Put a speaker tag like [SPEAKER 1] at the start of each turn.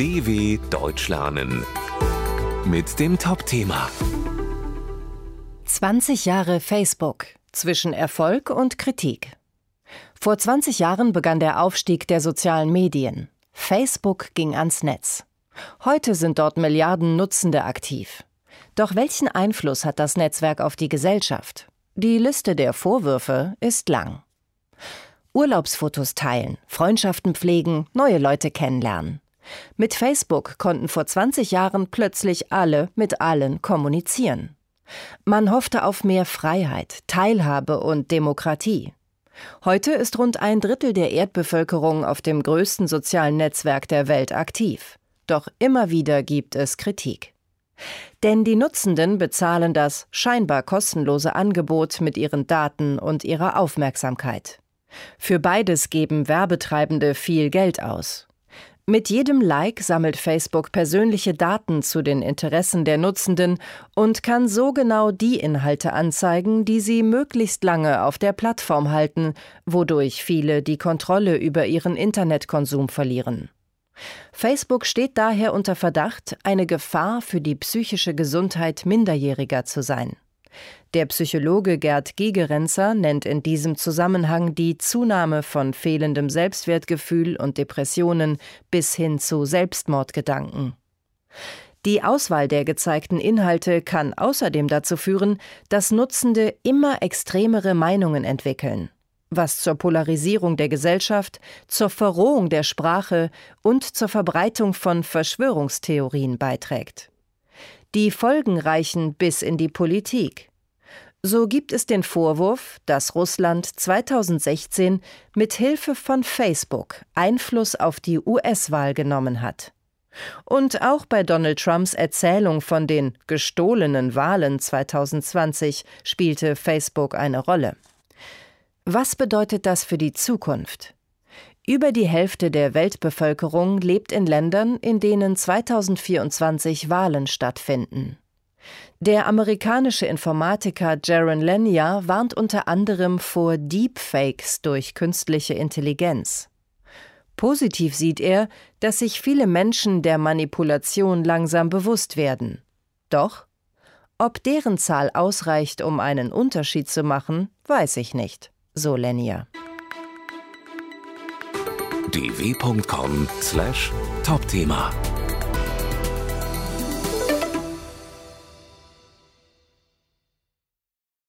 [SPEAKER 1] DW Deutsch lernen mit dem Top-Thema
[SPEAKER 2] 20 Jahre Facebook zwischen Erfolg und Kritik. Vor 20 Jahren begann der Aufstieg der sozialen Medien. Facebook ging ans Netz. Heute sind dort Milliarden Nutzende aktiv. Doch welchen Einfluss hat das Netzwerk auf die Gesellschaft? Die Liste der Vorwürfe ist lang. Urlaubsfotos teilen, Freundschaften pflegen, neue Leute kennenlernen. Mit Facebook konnten vor 20 Jahren plötzlich alle mit allen kommunizieren. Man hoffte auf mehr Freiheit, Teilhabe und Demokratie. Heute ist rund ein Drittel der Erdbevölkerung auf dem größten sozialen Netzwerk der Welt aktiv. Doch immer wieder gibt es Kritik. Denn die Nutzenden bezahlen das scheinbar kostenlose Angebot mit ihren Daten und ihrer Aufmerksamkeit. Für beides geben Werbetreibende viel Geld aus. Mit jedem Like sammelt Facebook persönliche Daten zu den Interessen der Nutzenden und kann so genau die Inhalte anzeigen, die sie möglichst lange auf der Plattform halten, wodurch viele die Kontrolle über ihren Internetkonsum verlieren. Facebook steht daher unter Verdacht, eine Gefahr für die psychische Gesundheit Minderjähriger zu sein. Der Psychologe Gerd Gigerenzer nennt in diesem Zusammenhang die Zunahme von fehlendem Selbstwertgefühl und Depressionen bis hin zu Selbstmordgedanken. Die Auswahl der gezeigten Inhalte kann außerdem dazu führen, dass Nutzende immer extremere Meinungen entwickeln, was zur Polarisierung der Gesellschaft, zur Verrohung der Sprache und zur Verbreitung von Verschwörungstheorien beiträgt. Die Folgen reichen bis in die Politik. So gibt es den Vorwurf, dass Russland 2016 mit Hilfe von Facebook Einfluss auf die US-Wahl genommen hat. Und auch bei Donald Trumps Erzählung von den gestohlenen Wahlen 2020 spielte Facebook eine Rolle. Was bedeutet das für die Zukunft? Über die Hälfte der Weltbevölkerung lebt in Ländern, in denen 2024 Wahlen stattfinden. Der amerikanische Informatiker Jaron Lanier warnt unter anderem vor Deepfakes durch künstliche Intelligenz. Positiv sieht er, dass sich viele Menschen der Manipulation langsam bewusst werden. Doch, ob deren Zahl ausreicht, um einen Unterschied zu machen, weiß ich nicht, so Lanier.
[SPEAKER 1] dw.com/topthema